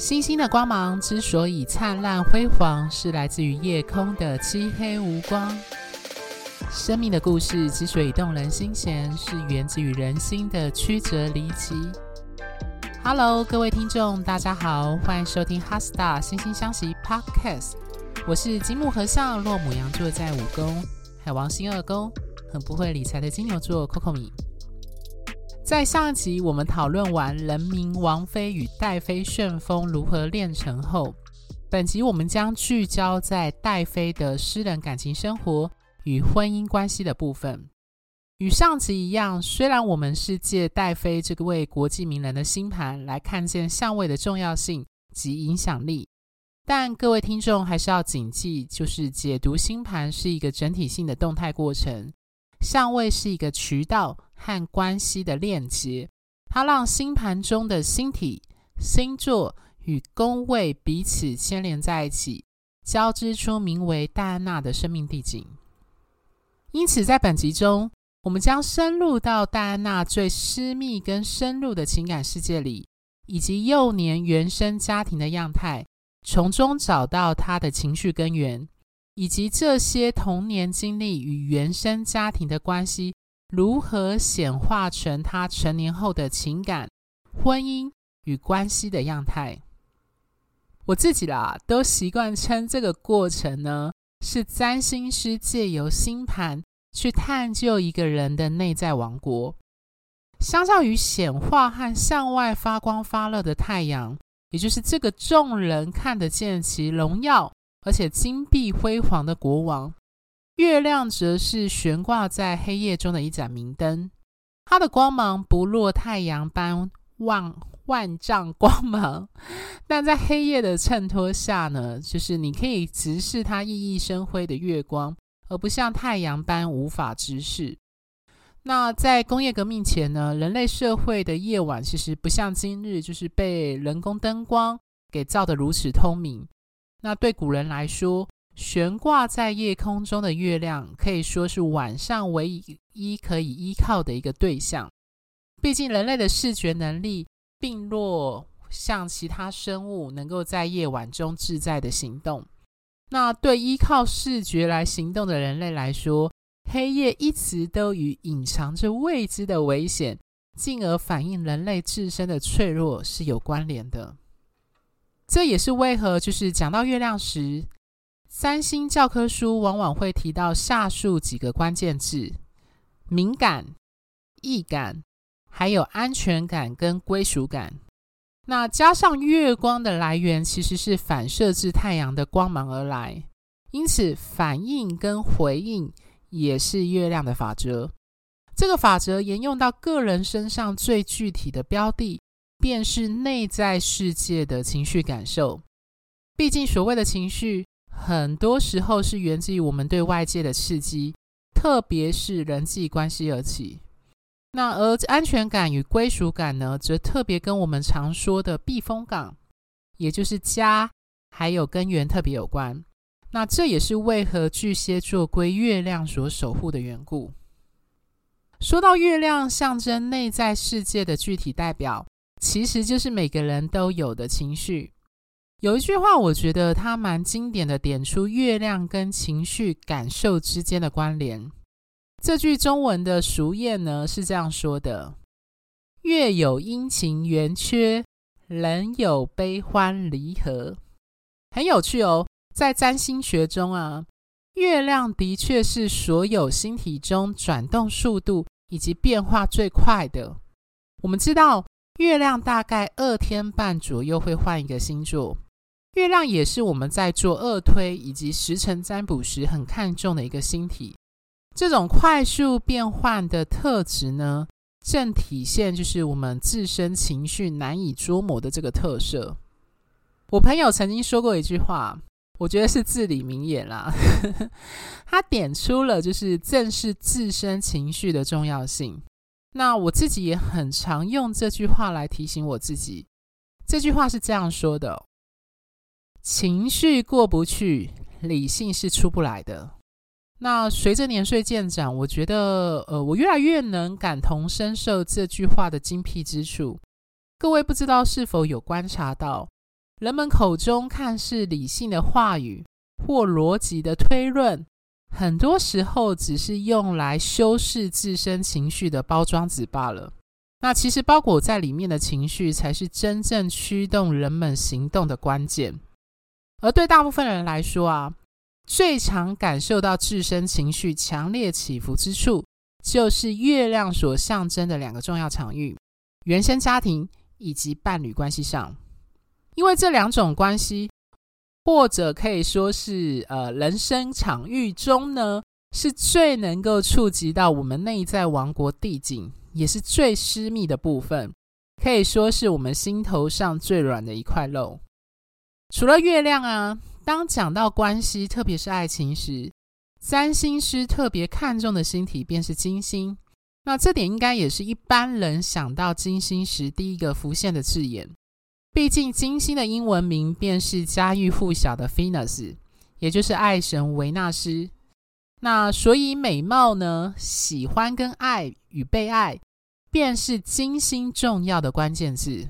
星星的光芒之所以灿烂辉煌，是来自于夜空的漆黑无光。生命的故事之所以动人心弦，是源自于人心的曲折离奇。Hello，各位听众，大家好，欢迎收听《HeartStar 心星相惜》Podcast。我是金木和尚，落母羊座在五宫，海王星二宫，很不会理财的金牛座 Coco 米。在上集，我们讨论完人民王妃与戴妃旋风如何炼成后，本集我们将聚焦在戴妃的私人感情生活与婚姻关系的部分。与上集一样，虽然我们是借戴妃这个位国际名人的星盘来看见相位的重要性及影响力，但各位听众还是要谨记，就是解读星盘是一个整体性的动态过程。相位是一个渠道和关系的链接，它让星盘中的星体、星座与宫位彼此牵连在一起，交织出名为戴安娜的生命地景。因此，在本集中，我们将深入到戴安娜最私密跟深入的情感世界里，以及幼年原生家庭的样态，从中找到她的情绪根源。以及这些童年经历与原生家庭的关系，如何显化成他成年后的情感、婚姻与关系的样态？我自己啦，都习惯称这个过程呢，是占星师借由星盘去探究一个人的内在王国。相较于显化和向外发光发热的太阳，也就是这个众人看得见其荣耀。而且金碧辉煌的国王，月亮则是悬挂在黑夜中的一盏明灯，它的光芒不若太阳般万万丈光芒，但在黑夜的衬托下呢，就是你可以直视它熠熠生辉的月光，而不像太阳般无法直视。那在工业革命前呢，人类社会的夜晚其实不像今日，就是被人工灯光给照得如此通明。那对古人来说，悬挂在夜空中的月亮可以说是晚上唯一可以依靠的一个对象。毕竟人类的视觉能力并若像其他生物能够在夜晚中自在的行动。那对依靠视觉来行动的人类来说，黑夜一直都与隐藏着未知的危险，进而反映人类自身的脆弱是有关联的。这也是为何，就是讲到月亮时，三星教科书往往会提到下述几个关键字：敏感、易感，还有安全感跟归属感。那加上月光的来源其实是反射自太阳的光芒而来，因此反应跟回应也是月亮的法则。这个法则沿用到个人身上，最具体的标的。便是内在世界的情绪感受。毕竟，所谓的情绪，很多时候是源自于我们对外界的刺激，特别是人际关系而起。那而安全感与归属感呢，则特别跟我们常说的避风港，也就是家，还有根源特别有关。那这也是为何巨蟹座归月亮所守护的缘故。说到月亮，象征内在世界的具体代表。其实就是每个人都有的情绪。有一句话，我觉得它蛮经典的，点出月亮跟情绪感受之间的关联。这句中文的俗谚呢是这样说的：“月有阴晴圆缺，人有悲欢离合。”很有趣哦，在占星学中啊，月亮的确是所有星体中转动速度以及变化最快的。我们知道。月亮大概二天半左右会换一个星座，月亮也是我们在做二推以及时辰占卜时很看重的一个星体。这种快速变换的特质呢，正体现就是我们自身情绪难以捉摸的这个特色。我朋友曾经说过一句话，我觉得是至理名言啦，他点出了就是正视自身情绪的重要性。那我自己也很常用这句话来提醒我自己。这句话是这样说的：情绪过不去，理性是出不来的。那随着年岁渐长，我觉得，呃，我越来越能感同身受这句话的精辟之处。各位不知道是否有观察到，人们口中看似理性的话语或逻辑的推论，很多时候只是用来修饰自身情绪的包装纸罢了。那其实包裹在里面的情绪，才是真正驱动人们行动的关键。而对大部分人来说啊，最常感受到自身情绪强烈起伏之处，就是月亮所象征的两个重要场域：原生家庭以及伴侣关系上。因为这两种关系，或者可以说是呃人生场域中呢，是最能够触及到我们内在王国地景，也是最私密的部分，可以说是我们心头上最软的一块肉。除了月亮啊，当讲到关系，特别是爱情时，占星师特别看重的星体便是金星。那这点应该也是一般人想到金星时第一个浮现的字眼。毕竟，金星的英文名便是家喻户晓的 Venus，也就是爱神维纳斯。那所以，美貌呢，喜欢跟爱与被爱，便是金星重要的关键字。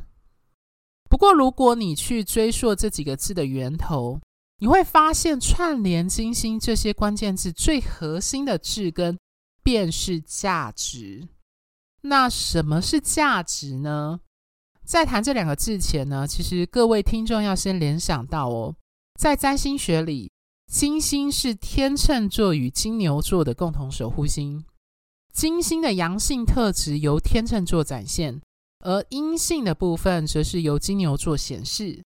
不过，如果你去追溯这几个字的源头，你会发现串联金星这些关键字最核心的字根，便是价值。那什么是价值呢？在谈这两个字前呢，其实各位听众要先联想到哦，在占星学里，金星是天秤座与金牛座的共同守护星。金星的阳性特质由天秤座展现，而阴性的部分则是由金牛座显示。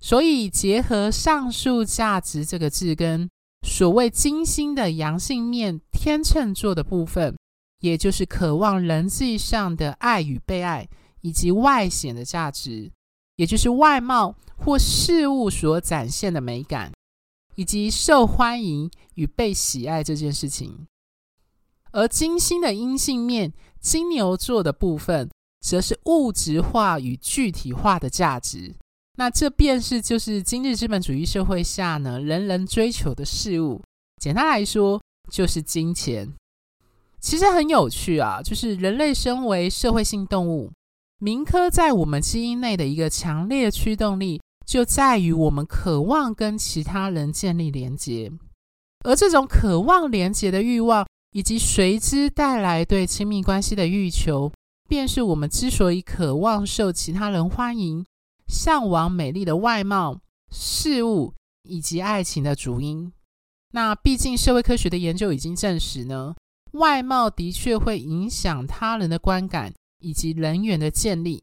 所以结合上述价值这个字根，所谓金星的阳性面天秤座的部分，也就是渴望人际上的爱与被爱。以及外显的价值，也就是外貌或事物所展现的美感，以及受欢迎与被喜爱这件事情。而金星的阴性面，金牛座的部分，则是物质化与具体化的价值。那这便是就是今日资本主义社会下呢，人人追求的事物。简单来说，就是金钱。其实很有趣啊，就是人类身为社会性动物。铭刻在我们基因内的一个强烈驱动力，就在于我们渴望跟其他人建立连结，而这种渴望连结的欲望，以及随之带来对亲密关系的欲求，便是我们之所以渴望受其他人欢迎、向往美丽的外貌、事物以及爱情的主因。那毕竟社会科学的研究已经证实呢，外貌的确会影响他人的观感。以及人缘的建立，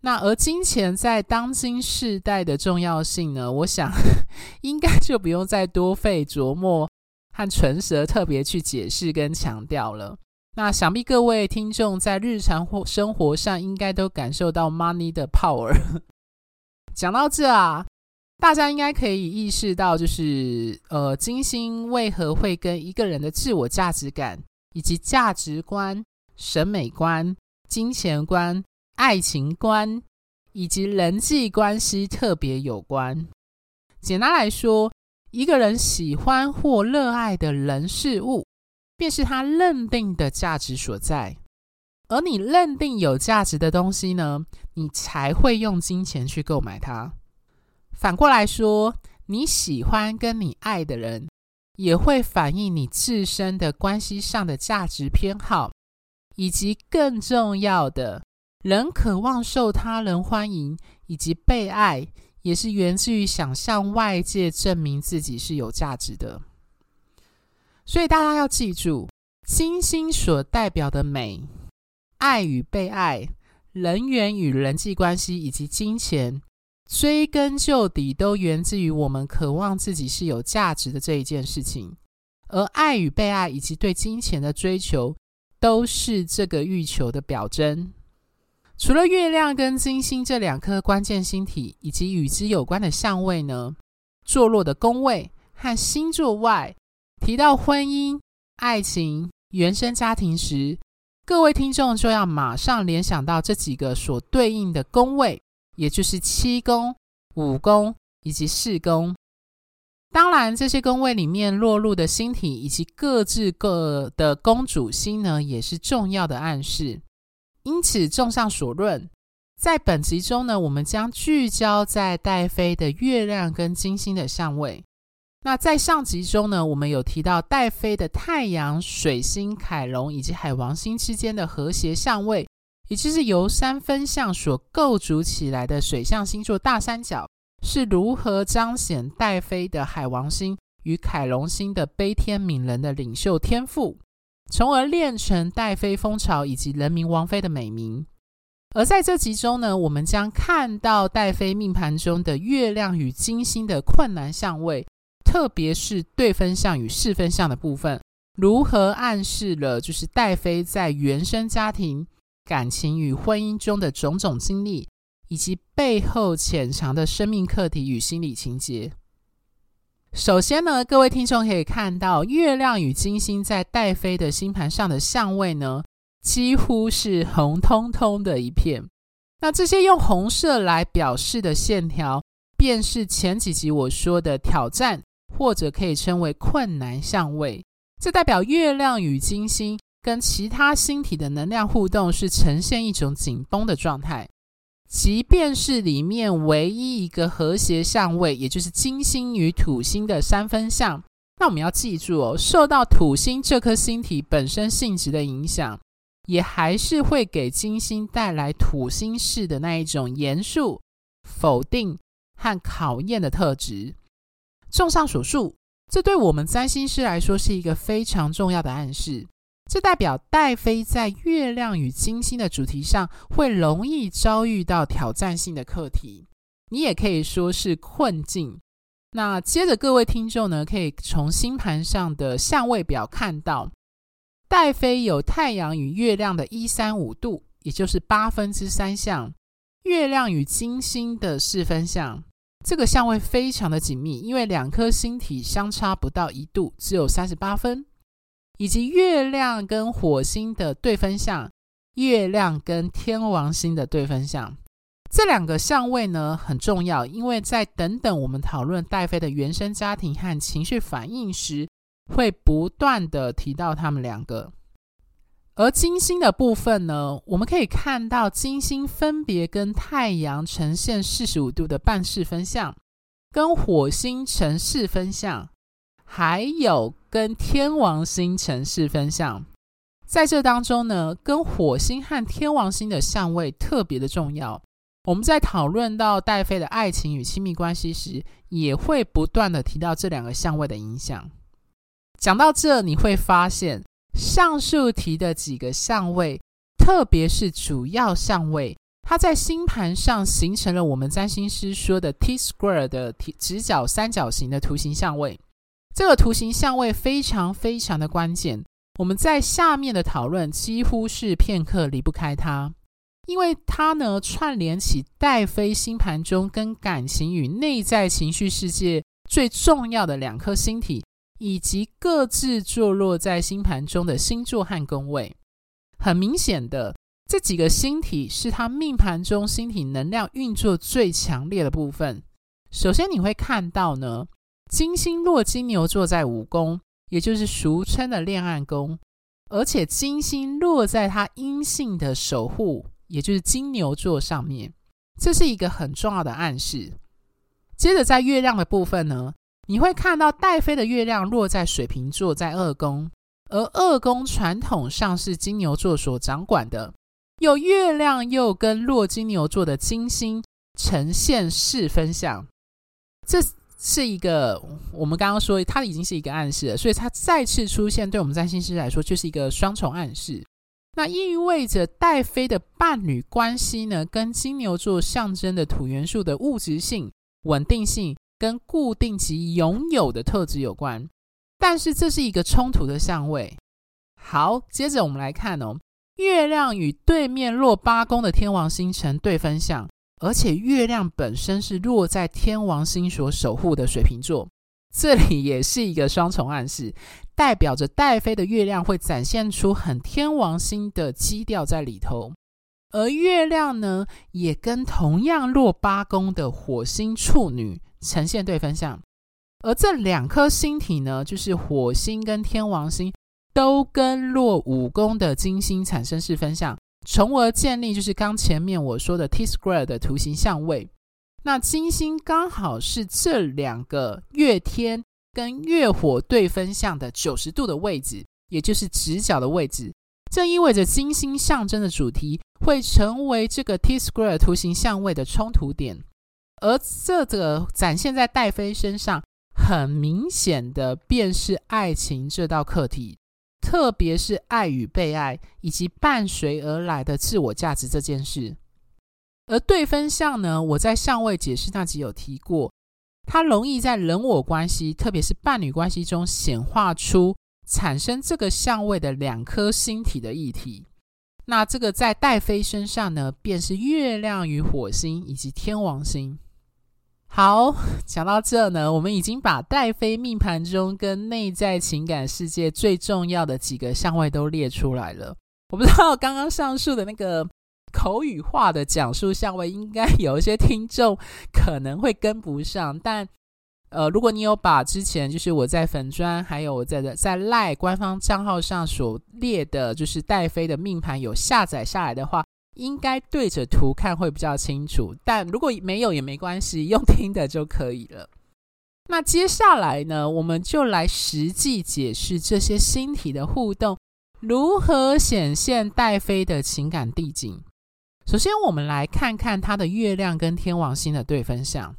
那而金钱在当今世代的重要性呢？我想 应该就不用再多费琢磨和唇舌特别去解释跟强调了。那想必各位听众在日常或生活上应该都感受到 money 的 power。讲到这啊，大家应该可以意识到，就是呃，金星为何会跟一个人的自我价值感以及价值观、审美观。金钱观、爱情观以及人际关系特别有关。简单来说，一个人喜欢或热爱的人事物，便是他认定的价值所在。而你认定有价值的东西呢，你才会用金钱去购买它。反过来说，你喜欢跟你爱的人，也会反映你自身的关系上的价值偏好。以及更重要的，人渴望受他人欢迎以及被爱，也是源自于想向外界证明自己是有价值的。所以大家要记住，金星所代表的美、爱与被爱、人缘与人际关系以及金钱，追根究底都源自于我们渴望自己是有价值的这一件事情。而爱与被爱以及对金钱的追求，都是这个欲求的表征。除了月亮跟金星这两颗关键星体以及与之有关的相位呢，坐落的宫位和星座外，提到婚姻、爱情、原生家庭时，各位听众就要马上联想到这几个所对应的宫位，也就是七宫、五宫以及四宫。当然，这些宫位里面落入的星体以及各自各的宫主星呢，也是重要的暗示。因此，综上所论，在本集中呢，我们将聚焦在带飞的月亮跟金星的相位。那在上集中呢，我们有提到戴妃的太阳、水星、凯龙以及海王星之间的和谐相位，也就是由三分相所构筑起来的水象星座大三角，是如何彰显戴妃的海王星与凯龙星的悲天悯人的领袖天赋，从而练成戴妃风潮以及人民王妃的美名。而在这集中呢，我们将看到戴妃命盘中的月亮与金星的困难相位，特别是对分相与四分相的部分，如何暗示了就是戴妃在原生家庭、感情与婚姻中的种种经历，以及背后潜藏的生命课题与心理情节。首先呢，各位听众可以看到，月亮与金星在戴妃的星盘上的相位呢，几乎是红彤彤的一片。那这些用红色来表示的线条，便是前几集我说的挑战，或者可以称为困难相位。这代表月亮与金星跟其他星体的能量互动是呈现一种紧绷的状态。即便是里面唯一一个和谐相位，也就是金星与土星的三分相，那我们要记住哦，受到土星这颗星体本身性质的影响。也还是会给金星带来土星式的那一种严肃、否定和考验的特质。综上所述，这对我们占星师来说是一个非常重要的暗示。这代表带飞在月亮与金星的主题上，会容易遭遇到挑战性的课题。你也可以说是困境。那接着，各位听众呢，可以从星盘上的相位表看到。带飞有太阳与月亮的一三五度，也就是八分之三相；月亮与金星的四分相，这个相位非常的紧密，因为两颗星体相差不到一度，只有三十八分；以及月亮跟火星的对分相，月亮跟天王星的对分相，这两个相位呢很重要，因为在等等我们讨论戴飞的原生家庭和情绪反应时。会不断的提到他们两个，而金星的部分呢，我们可以看到金星分别跟太阳呈现四十五度的半四分相，跟火星呈四分相，还有跟天王星呈四分相。在这当中呢，跟火星和天王星的相位特别的重要。我们在讨论到戴妃的爱情与亲密关系时，也会不断的提到这两个相位的影响。讲到这，你会发现上述提的几个相位，特别是主要相位，它在星盘上形成了我们占星师说的 T-square 的直角三角形的图形相位。这个图形相位非常非常的关键，我们在下面的讨论几乎是片刻离不开它，因为它呢串联起戴飞星盘中跟感情与内在情绪世界最重要的两颗星体。以及各自坐落在星盘中的星座和宫位，很明显的，这几个星体是他命盘中星体能量运作最强烈的部分。首先，你会看到呢，金星落金牛座在五宫，也就是俗称的恋爱宫，而且金星落在他阴性的守护，也就是金牛座上面，这是一个很重要的暗示。接着，在月亮的部分呢，你会看到戴妃的月亮落在水瓶座，在二宫，而二宫传统上是金牛座所掌管的。有月亮又跟落金牛座的金星呈现四分相，这是一个我们刚刚说它已经是一个暗示了，所以它再次出现，对我们占星师来说就是一个双重暗示。那意味着戴妃的伴侣关系呢，跟金牛座象征的土元素的物质性、稳定性。跟固定及拥有的特质有关，但是这是一个冲突的相位。好，接着我们来看哦，月亮与对面落八宫的天王星成对分相，而且月亮本身是落在天王星所守护的水瓶座，这里也是一个双重暗示，代表着带飞的月亮会展现出很天王星的基调在里头，而月亮呢，也跟同样落八宫的火星处女。呈现对分相，而这两颗星体呢，就是火星跟天王星，都跟落五宫的金星产生四分相，从而建立就是刚前面我说的 T square 的图形相位。那金星刚好是这两个月天跟月火对分相的九十度的位置，也就是直角的位置。这意味着金星象征的主题会成为这个 T square 图形相位的冲突点，而这个展现在戴妃身上，很明显的便是爱情这道课题。特别是爱与被爱，以及伴随而来的自我价值这件事。而对分相呢，我在相位解释那集有提过，它容易在人我关系，特别是伴侣关系中显化出产生这个相位的两颗星体的议题。那这个在戴妃身上呢，便是月亮与火星以及天王星。好，讲到这呢，我们已经把戴妃命盘中跟内在情感世界最重要的几个相位都列出来了。我不知道刚刚上述的那个口语化的讲述相位，应该有一些听众可能会跟不上。但呃，如果你有把之前就是我在粉专还有我在在赖官方账号上所列的，就是戴妃的命盘有下载下来的话。应该对着图看会比较清楚，但如果没有也没关系，用听的就可以了。那接下来呢，我们就来实际解释这些星体的互动如何显现戴妃的情感地景。首先，我们来看看它的月亮跟天王星的对分相。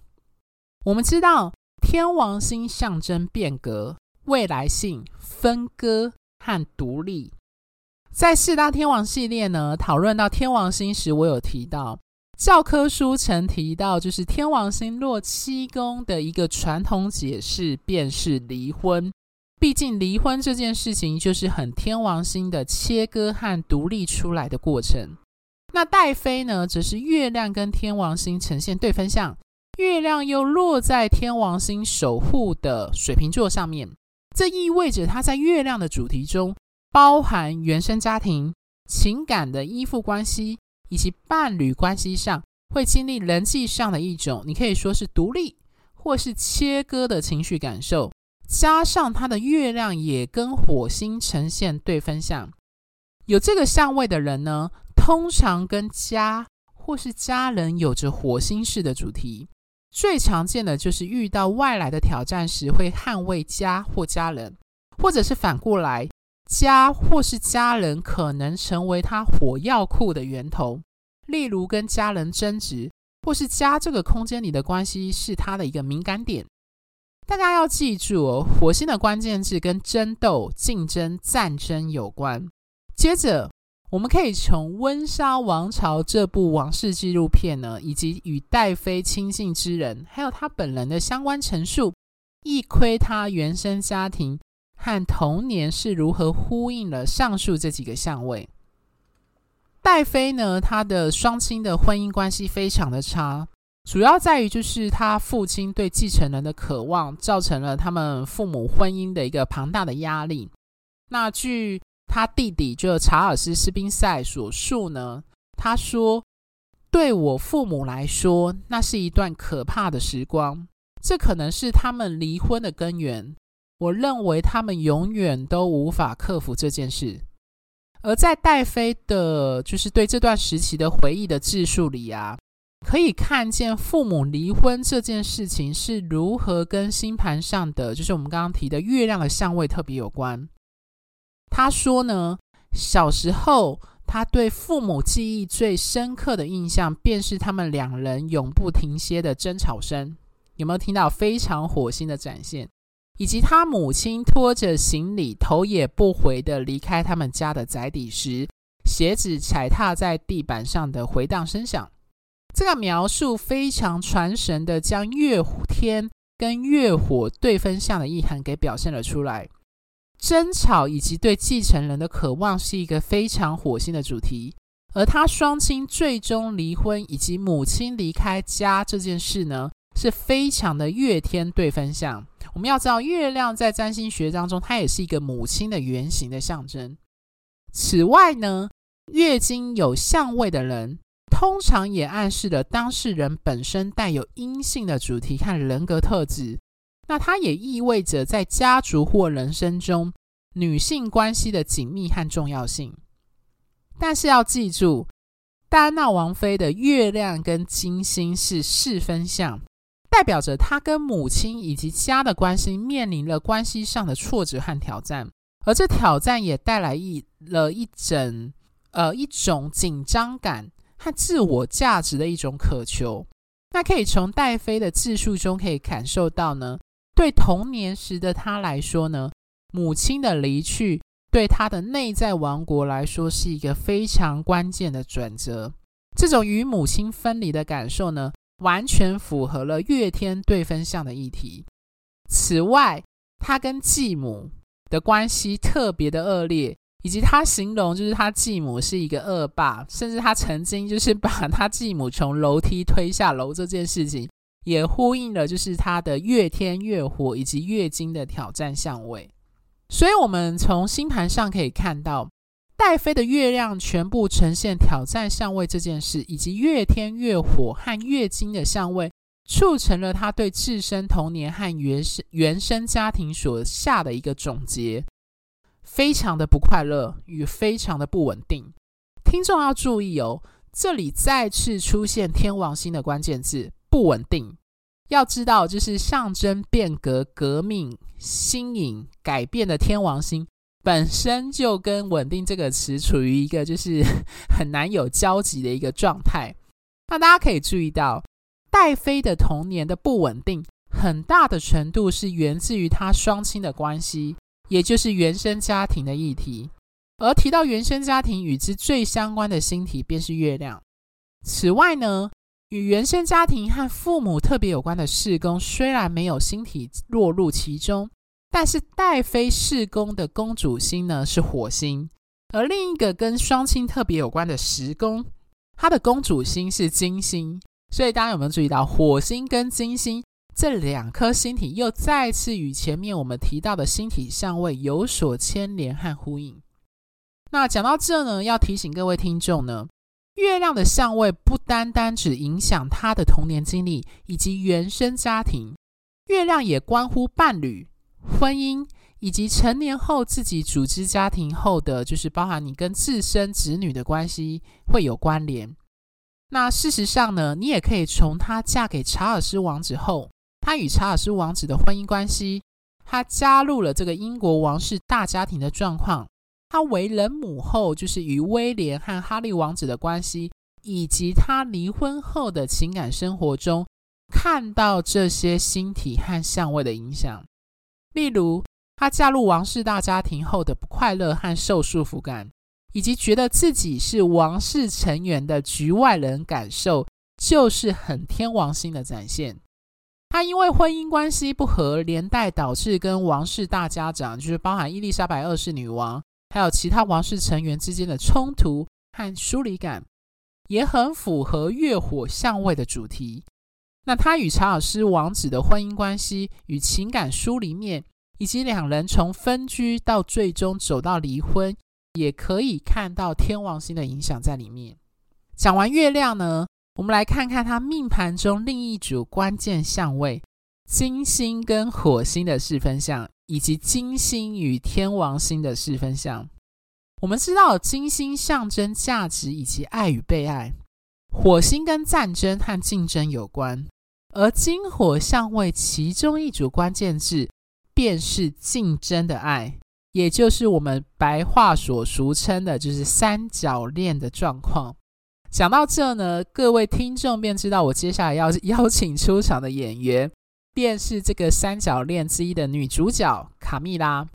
我们知道，天王星象征变革、未来性、分割和独立。在四大天王系列呢，讨论到天王星时，我有提到教科书曾提到，就是天王星落七宫的一个传统解释，便是离婚。毕竟离婚这件事情就是很天王星的切割和独立出来的过程。那戴妃呢，则是月亮跟天王星呈现对分相，月亮又落在天王星守护的水瓶座上面，这意味着他在月亮的主题中。包含原生家庭、情感的依附关系，以及伴侣关系上，会经历人际上的一种，你可以说是独立或是切割的情绪感受。加上他的月亮也跟火星呈现对分相，有这个相位的人呢，通常跟家或是家人有着火星式的主题。最常见的就是遇到外来的挑战时，会捍卫家或家人，或者是反过来。家或是家人可能成为他火药库的源头，例如跟家人争执，或是家这个空间里的关系是他的一个敏感点。大家要记住哦，火星的关键字跟争斗、竞争、战争有关。接着，我们可以从《温莎王朝》这部王室纪录片呢，以及与戴妃亲近之人，还有他本人的相关陈述，一窥他原生家庭。和童年是如何呼应了上述这几个相位？戴妃呢，她的双亲的婚姻关系非常的差，主要在于就是他父亲对继承人的渴望，造成了他们父母婚姻的一个庞大的压力。那据他弟弟就查尔斯·斯宾塞所述呢，他说：“对我父母来说，那是一段可怕的时光，这可能是他们离婚的根源。”我认为他们永远都无法克服这件事。而在戴妃的，就是对这段时期的回忆的自述里啊，可以看见父母离婚这件事情是如何跟星盘上的，就是我们刚刚提的月亮的相位特别有关。他说呢，小时候他对父母记忆最深刻的印象，便是他们两人永不停歇的争吵声。有没有听到非常火星的展现？以及他母亲拖着行李头也不回地离开他们家的宅邸时，鞋子踩踏在地板上的回荡声响。这个描述非常传神地将月天跟月火对分相的意涵给表现了出来。争吵以及对继承人的渴望是一个非常火星的主题，而他双亲最终离婚以及母亲离开家这件事呢，是非常的月天对分相。我们要知道，月亮在占星学当中，它也是一个母亲的原型的象征。此外呢，月经有相位的人，通常也暗示了当事人本身带有阴性的主题和人格特质。那它也意味着在家族或人生中，女性关系的紧密和重要性。但是要记住，戴安娜王妃的月亮跟金星是四分相，代表着他跟母亲以及家的关系面临了关系上的挫折和挑战，而这挑战也带来一了一整呃一种紧张感和自我价值的一种渴求。那可以从戴妃的自述中可以感受到呢，对童年时的他来说呢，母亲的离去。对他的内在王国来说，是一个非常关键的转折。这种与母亲分离的感受呢，完全符合了月天对分相的议题。此外，他跟继母的关系特别的恶劣，以及他形容就是他继母是一个恶霸，甚至他曾经就是把他继母从楼梯推下楼这件事情，也呼应了就是他的月天、月火以及月经的挑战相位。所以，我们从星盘上可以看到，戴妃的月亮全部呈现挑战相位这件事，以及月天、月火和月金的相位，促成了他对自身童年和原生原生家庭所下的一个总结，非常的不快乐与非常的不稳定。听众要注意哦，这里再次出现天王星的关键字“不稳定”。要知道，就是象征变革、革命、新颖、改变的天王星，本身就跟稳定这个词处于一个就是 很难有交集的一个状态。那大家可以注意到，戴妃的童年的不稳定，很大的程度是源自于她双亲的关系，也就是原生家庭的议题。而提到原生家庭与之最相关的星体，便是月亮。此外呢，与原生家庭和父母特别有关的事宫，虽然没有星体落入其中，但是戴妃四宫的宫主星呢是火星，而另一个跟双亲特别有关的十宫，它的宫主星是金星。所以大家有没有注意到，火星跟金星这两颗星体又再次与前面我们提到的星体相位有所牵连和呼应？那讲到这呢，要提醒各位听众呢。月亮的相位不单单只影响他的童年经历以及原生家庭，月亮也关乎伴侣、婚姻以及成年后自己组织家庭后的，就是包含你跟自身子女的关系会有关联。那事实上呢，你也可以从她嫁给查尔斯王子后，她与查尔斯王子的婚姻关系，她加入了这个英国王室大家庭的状况。她为人母后，就是与威廉和哈利王子的关系，以及她离婚后的情感生活中，看到这些星体和相位的影响。例如，她嫁入王室大家庭后的不快乐和受束缚感，以及觉得自己是王室成员的局外人感受，就是很天王星的展现。她因为婚姻关系不和，连带导致跟王室大家长，就是包含伊丽莎白二世女王。还有其他王室成员之间的冲突和疏离感，也很符合月火相位的主题。那他与查尔斯王子的婚姻关系与情感疏离面，以及两人从分居到最终走到离婚，也可以看到天王星的影响在里面。讲完月亮呢，我们来看看他命盘中另一组关键相位：金星跟火星的四分相。以及金星与天王星的四分相，我们知道金星象征价值以及爱与被爱，火星跟战争和竞争有关，而金火相位其中一组关键字便是竞争的爱，也就是我们白话所俗称的，就是三角恋的状况。讲到这呢，各位听众便知道我接下来要邀请出场的演员。便是这个三角恋之一的女主角卡蜜拉，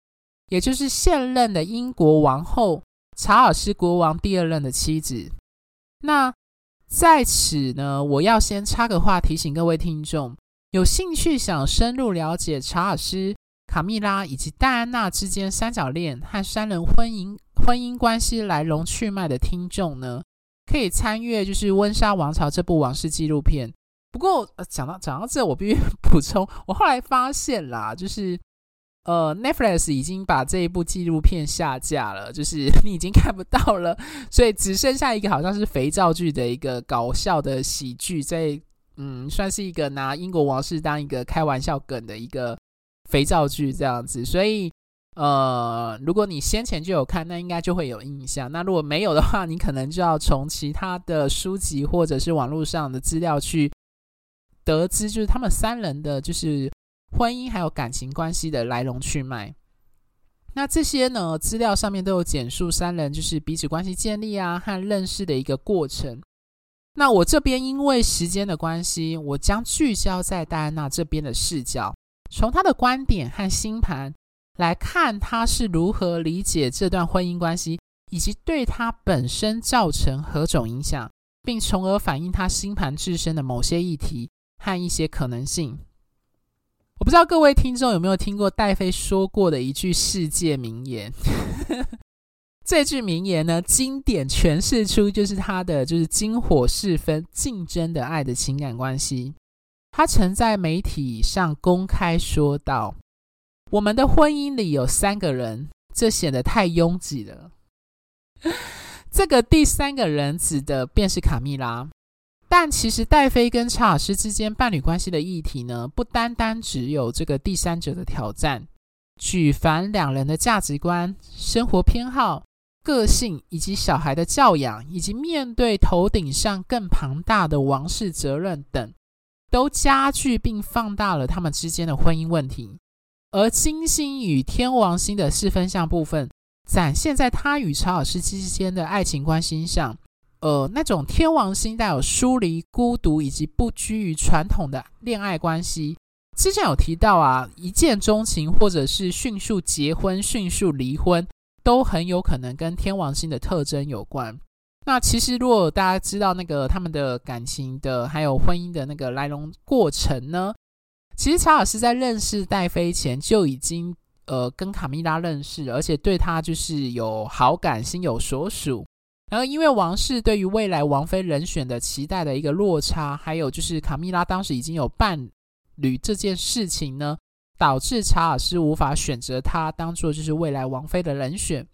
也就是现任的英国王后查尔斯国王第二任的妻子。那在此呢，我要先插个话，提醒各位听众，有兴趣想深入了解查尔斯、卡蜜拉以及戴安娜之间三角恋和三人婚姻婚姻关系来龙去脉的听众呢，可以参阅就是《温莎王朝》这部王室纪录片。不过，呃，讲到讲到这，我必须补充，我后来发现啦，就是，呃，Netflix 已经把这一部纪录片下架了，就是你已经看不到了，所以只剩下一个好像是肥皂剧的一个搞笑的喜剧，在嗯，算是一个拿英国王室当一个开玩笑梗的一个肥皂剧这样子，所以呃，如果你先前就有看，那应该就会有印象。那如果没有的话，你可能就要从其他的书籍或者是网络上的资料去得知，就是他们三人的就是婚姻还有感情关系的来龙去脉。那这些呢，资料上面都有简述三人就是彼此关系建立啊和认识的一个过程。那我这边因为时间的关系，我将聚焦在戴安娜这边的视角，从她的观点和星盘来看，她是如何理解这段婚姻关系，以及对她本身造成何种影响，并从而反映她星盘自身的某些议题和一些可能性。我不知道各位听众有没有听过戴妃说过的一句世界名言。这句名言呢，经典诠释出就是他的就是金火四分竞争的爱的情感关系。他曾在媒体上公开说道：“我们的婚姻里有三个人，这显得太拥挤了。”这个第三个人指的便是卡蜜拉。但其实戴妃跟查尔斯之间伴侣关系的议题呢，不单单只有这个第三者的挑战，举凡两人的价值观、生活偏好、个性以及小孩的教养，以及面对头顶上更庞大的王室责任等，都加剧并放大了他们之间的婚姻问题。而金星与天王星的四分相部分，展现在他与查尔斯之间的爱情关系上。呃，那种天王星带有疏离、孤独以及不拘于传统的恋爱关系。之前有提到啊，一见钟情或者是迅速结婚、迅速离婚，都很有可能跟天王星的特征有关。那其实，如果大家知道那个他们的感情的还有婚姻的那个来龙过程呢，其实查尔斯在认识戴妃前就已经呃跟卡米拉认识，而且对她就是有好感、心有所属。然后，因为王室对于未来王妃人选的期待的一个落差，还有就是卡蜜拉当时已经有伴侣这件事情呢，导致查尔斯无法选择她当做就是未来王妃的人选。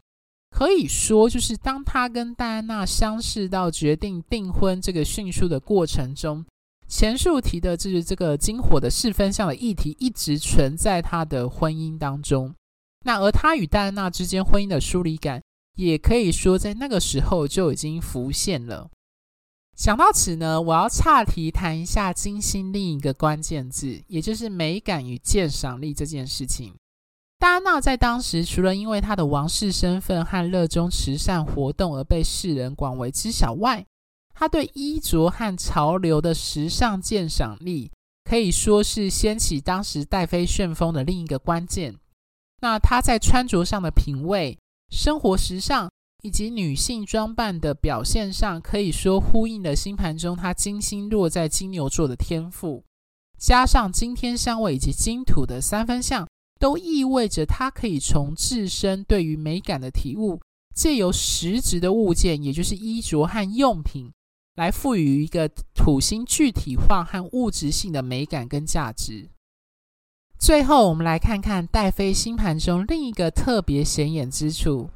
可以说，就是当他跟戴安娜相识到决定订婚这个迅速的过程中，前述提的就是这个金火的四分相的议题一直存在他的婚姻当中。那而他与戴安娜之间婚姻的疏离感。也可以说，在那个时候就已经浮现了。想到此呢，我要岔题谈一下金星另一个关键字，也就是美感与鉴赏力这件事情。戴安娜在当时，除了因为她的王室身份和热衷慈善活动而被世人广为知晓外，她对衣着和潮流的时尚鉴赏力，可以说是掀起当时戴妃旋风的另一个关键。那她在穿着上的品味。生活时尚以及女性装扮的表现上，可以说呼应了星盘中她金星落在金牛座的天赋，加上今天相位以及金土的三分相，都意味着她可以从自身对于美感的体悟，借由实质的物件，也就是衣着和用品，来赋予一个土星具体化和物质性的美感跟价值。最后，我们来看看戴妃星盘中另一个特别显眼之处。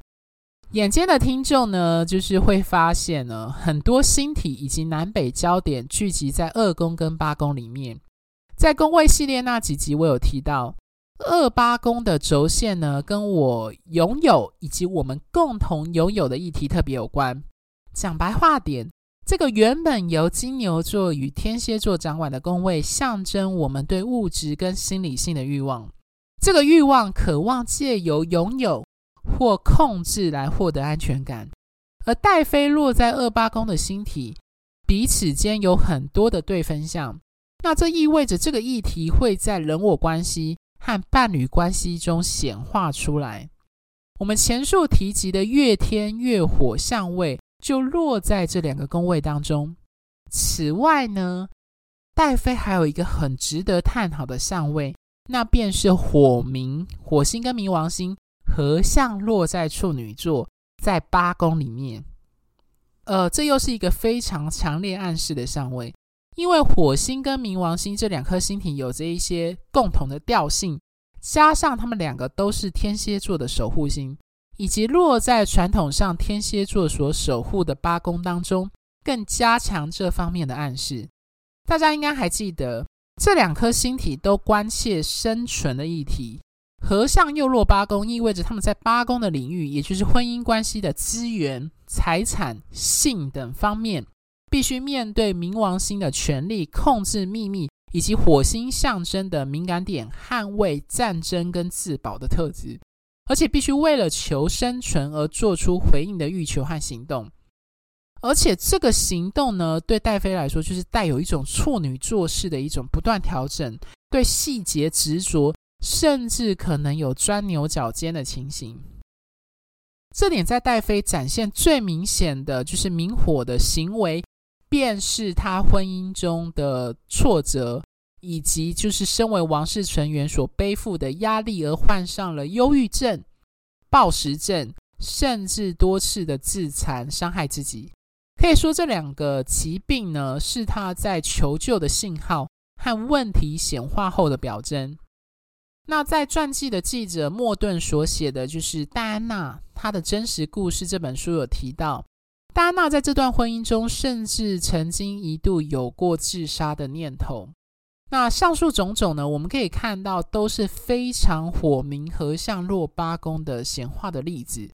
眼尖的听众呢，就是会发现呢，很多星体以及南北焦点聚集在二宫跟八宫里面。在宫位系列那几集，我有提到二八宫的轴线呢，跟我拥有以及我们共同拥有的议题特别有关。讲白话点。这个原本由金牛座与天蝎座掌管的宫位，象征我们对物质跟心理性的欲望。这个欲望渴望借由拥有或控制来获得安全感。而戴妃落在二八宫的星体，彼此间有很多的对分相。那这意味着这个议题会在人我关系和伴侣关系中显化出来。我们前述提及的月天月火相位。就落在这两个宫位当中。此外呢，戴妃还有一个很值得探讨的相位，那便是火冥，火星跟冥王星合相落在处女座，在八宫里面。呃，这又是一个非常强烈暗示的相位，因为火星跟冥王星这两颗星体有着一些共同的调性，加上他们两个都是天蝎座的守护星。以及落在传统上天蝎座所守护的八宫当中，更加强这方面的暗示。大家应该还记得，这两颗星体都关切生存的议题，合相又落八宫，意味着他们在八宫的领域，也就是婚姻关系的资源、财产、性等方面，必须面对冥王星的权力、控制秘密，以及火星象征的敏感点、捍卫、战争跟自保的特质，而且必须为了求生存而做出回应的欲求和行动。而且这个行动呢，对戴妃来说，就是带有一种处女做事的一种不断调整，对细节执着。甚至可能有钻牛角尖的情形，这点在戴妃展现最明显的就是明火的行为，便是她婚姻中的挫折，以及就是身为王室成员所背负的压力，而患上了忧郁症、暴食症，甚至多次的自残伤害自己。可以说，这两个疾病呢，是他在求救的信号和问题显化后的表征。那在传记的记者莫顿所写的就是戴安娜她的真实故事这本书有提到，戴安娜在这段婚姻中，甚至曾经一度有过自杀的念头。那上述种种呢，我们可以看到都是非常火明和相落八宫的显化的例子，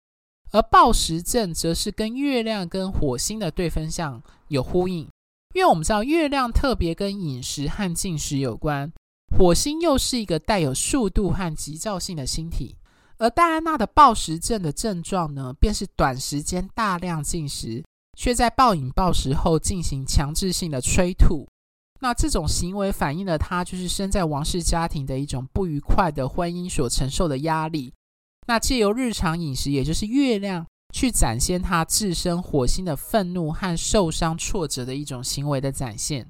而暴食症则是跟月亮跟火星的对分相有呼应，因为我们知道月亮特别跟饮食和进食有关。火星又是一个带有速度和急躁性的星体，而戴安娜的暴食症的症状呢，便是短时间大量进食，却在暴饮暴食后进行强制性的催吐。那这种行为反映了他就是身在王室家庭的一种不愉快的婚姻所承受的压力。那借由日常饮食，也就是月亮，去展现他自身火星的愤怒和受伤挫折的一种行为的展现。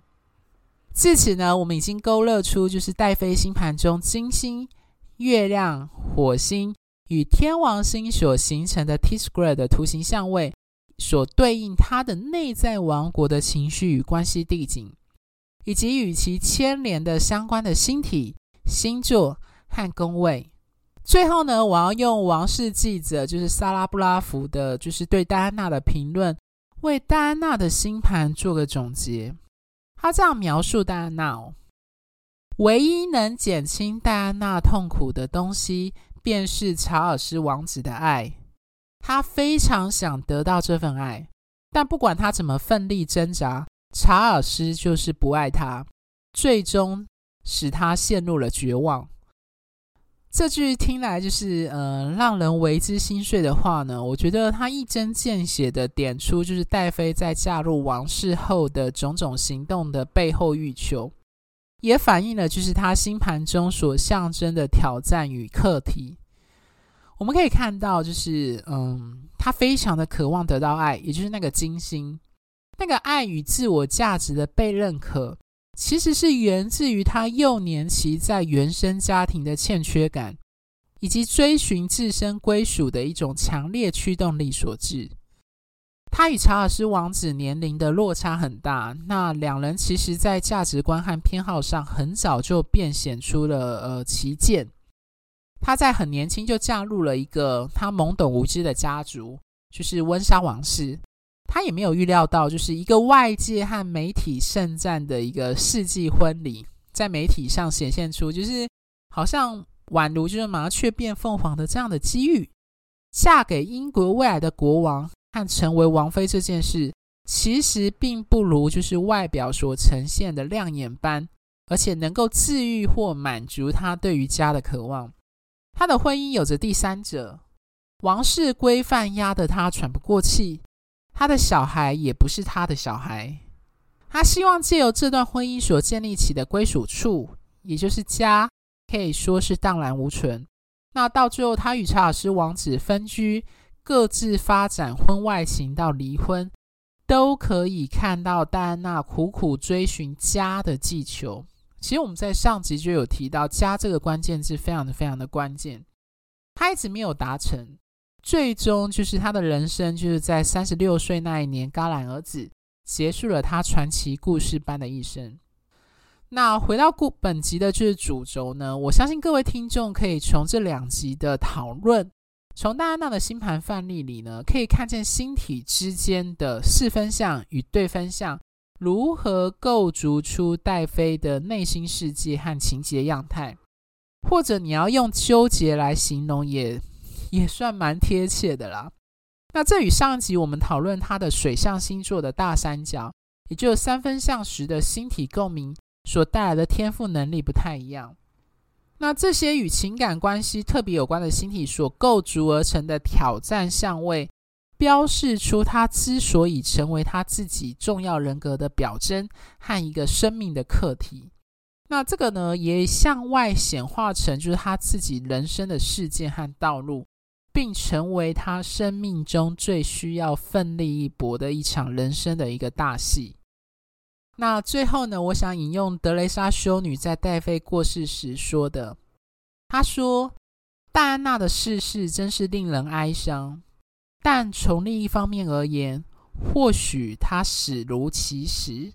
至此呢，我们已经勾勒出就是戴妃星盘中金星、月亮、火星与天王星所形成的 T-square 的图形相位，所对应他的内在王国的情绪与关系地景，以及与其牵连的相关的星体、星座和宫位。最后呢，我要用王室记者就是萨拉布拉福的，就是对戴安娜的评论，为戴安娜的星盘做个总结。他这样描述戴安娜：唯一能减轻戴安娜痛苦的东西，便是查尔斯王子的爱。他非常想得到这份爱，但不管他怎么奋力挣扎，查尔斯就是不爱他，最终使他陷入了绝望。这句听来就是呃让人为之心碎的话呢，我觉得他一针见血的点出，就是戴妃在嫁入王室后的种种行动的背后欲求，也反映了就是他星盘中所象征的挑战与课题。我们可以看到，就是嗯，他非常的渴望得到爱，也就是那个金星，那个爱与自我价值的被认可。其实是源自于他幼年期在原生家庭的欠缺感，以及追寻自身归属的一种强烈驱动力所致。他与查尔斯王子年龄的落差很大，那两人其实在价值观和偏好上很早就辨显出了呃歧见。他在很年轻就嫁入了一个他懵懂无知的家族，就是温莎王室。他也没有预料到，就是一个外界和媒体盛赞的一个世纪婚礼，在媒体上显现出就是好像宛如就是麻雀变凤凰的这样的机遇。嫁给英国未来的国王和成为王妃这件事，其实并不如就是外表所呈现的亮眼般，而且能够治愈或满足他对于家的渴望。他的婚姻有着第三者，王室规范压得他喘不过气。他的小孩也不是他的小孩，他希望借由这段婚姻所建立起的归属处，也就是家，可以说是荡然无存。那到最后，他与查尔斯王子分居，各自发展婚外情到离婚，都可以看到戴安娜苦苦追寻家的寄求。其实我们在上集就有提到，家这个关键字非常的非常的关键，他一直没有达成。最终，就是他的人生，就是在三十六岁那一年，戛然而止，结束了他传奇故事般的一生。那回到故本集的就是主轴呢，我相信各位听众可以从这两集的讨论，从戴安娜的星盘范例里呢，可以看见星体之间的四分相与对分相如何构筑出戴妃的内心世界和情节样态。或者你要用纠结来形容也，也算蛮贴切的啦。那这与上集我们讨论他的水象星座的大三角，也就是三分相时的星体共鸣所带来的天赋能力不太一样。那这些与情感关系特别有关的星体所构筑而成的挑战相位，标示出他之所以成为他自己重要人格的表征和一个生命的课题。那这个呢，也向外显化成就是他自己人生的事件和道路。并成为他生命中最需要奋力一搏的一场人生的一个大戏。那最后呢，我想引用德雷莎修女在戴妃过世时说的：“她说，戴安娜的逝世真是令人哀伤，但从另一方面而言，或许她始如其时。”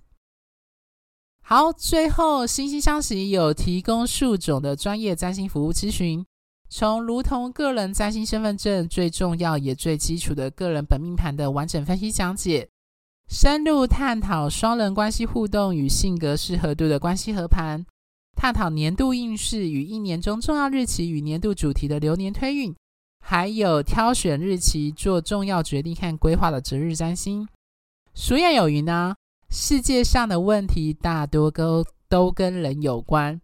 好，最后星星相惜有提供数种的专业占星服务咨询。从如同个人占星身份证最重要也最基础的个人本命盘的完整分析讲解，深入探讨双人关系互动与性格适合度的关系合盘，探讨年度运势与一年中重要日期与年度主题的流年推运，还有挑选日期做重要决定和规划的择日占星。俗谚有云呢，世界上的问题大多都都跟人有关。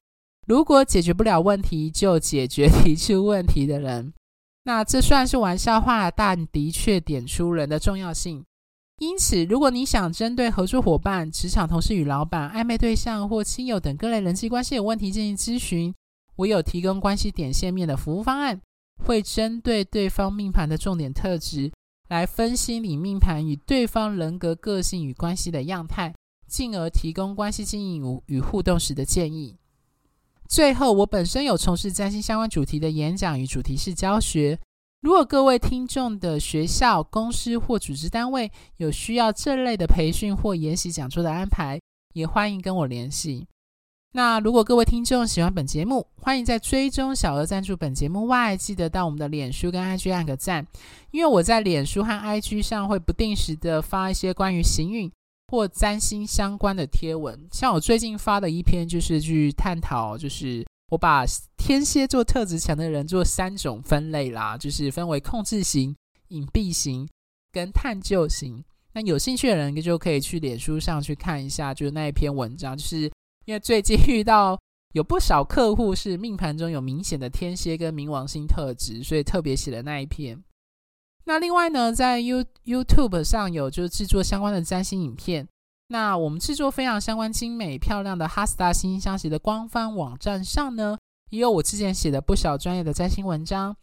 如果解决不了问题，就解决提出问题的人。那这算是玩笑话，但的确点出人的重要性。因此，如果你想针对合作伙伴、职场同事与老板、暧昧对象或亲友等各类人际关系有问题进行咨询，我有提供关系点线面的服务方案，会针对对方命盘的重点特质来分析你命盘与对方人格、个性与关系的样态，进而提供关系经营与互动时的建议。最后，我本身有从事占星相关主题的演讲与主题式教学。如果各位听众的学校、公司或组织单位有需要这类的培训或研习讲座的安排，也欢迎跟我联系。那如果各位听众喜欢本节目，欢迎在追踪小额赞助本节目外，记得到我们的脸书跟 IG 按个赞，因为我在脸书和 IG 上会不定时的发一些关于行运。或占星相关的贴文，像我最近发的一篇，就是去探讨，就是我把天蝎座特质强的人做三种分类啦，就是分为控制型、隐蔽型跟探究型。那有兴趣的人就可以去脸书上去看一下，就是那一篇文章，就是因为最近遇到有不少客户是命盘中有明显的天蝎跟冥王星特质，所以特别写了那一篇。那另外呢，在 You YouTube 上有就是制作相关的占星影片。那我们制作非常相关、精美漂亮的哈斯塔心星相惜的官方网站上呢，也有我之前写的不少专业的占星文章。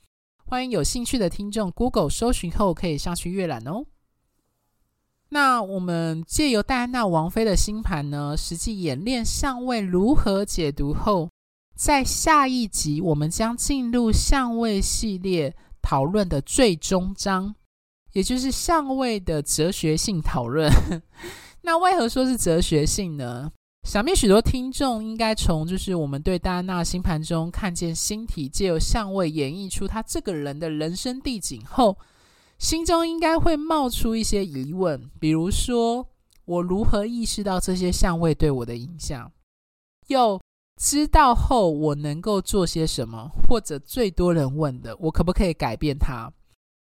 欢迎有兴趣的听众 Google 搜寻后可以上去阅览哦。那我们借由戴安娜王妃的星盘呢，实际演练相位如何解读后，在下一集我们将进入相位系列。讨论的最终章，也就是相位的哲学性讨论。那为何说是哲学性呢？想必许多听众应该从就是我们对戴安娜星盘中看见星体借由相位演绎出他这个人的人生地景后，心中应该会冒出一些疑问，比如说我如何意识到这些相位对我的影响？又知道后，我能够做些什么？或者最多人问的，我可不可以改变它？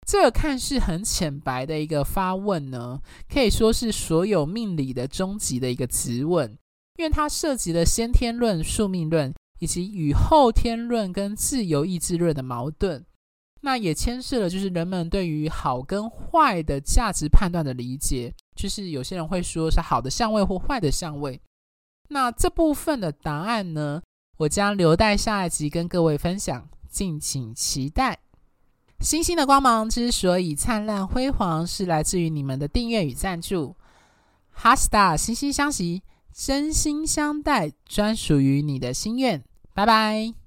这个看似很浅白的一个发问呢，可以说是所有命理的终极的一个质问，因为它涉及了先天论、宿命论，以及与后天论跟自由意志论的矛盾。那也牵涉了就是人们对于好跟坏的价值判断的理解，就是有些人会说是好的相位或坏的相位。那这部分的答案呢，我将留待下一集跟各位分享，敬请期待。星星的光芒之所以灿烂辉煌，是来自于你们的订阅与赞助。哈斯塔心星相惜，真心相待，专属于你的心愿。拜拜。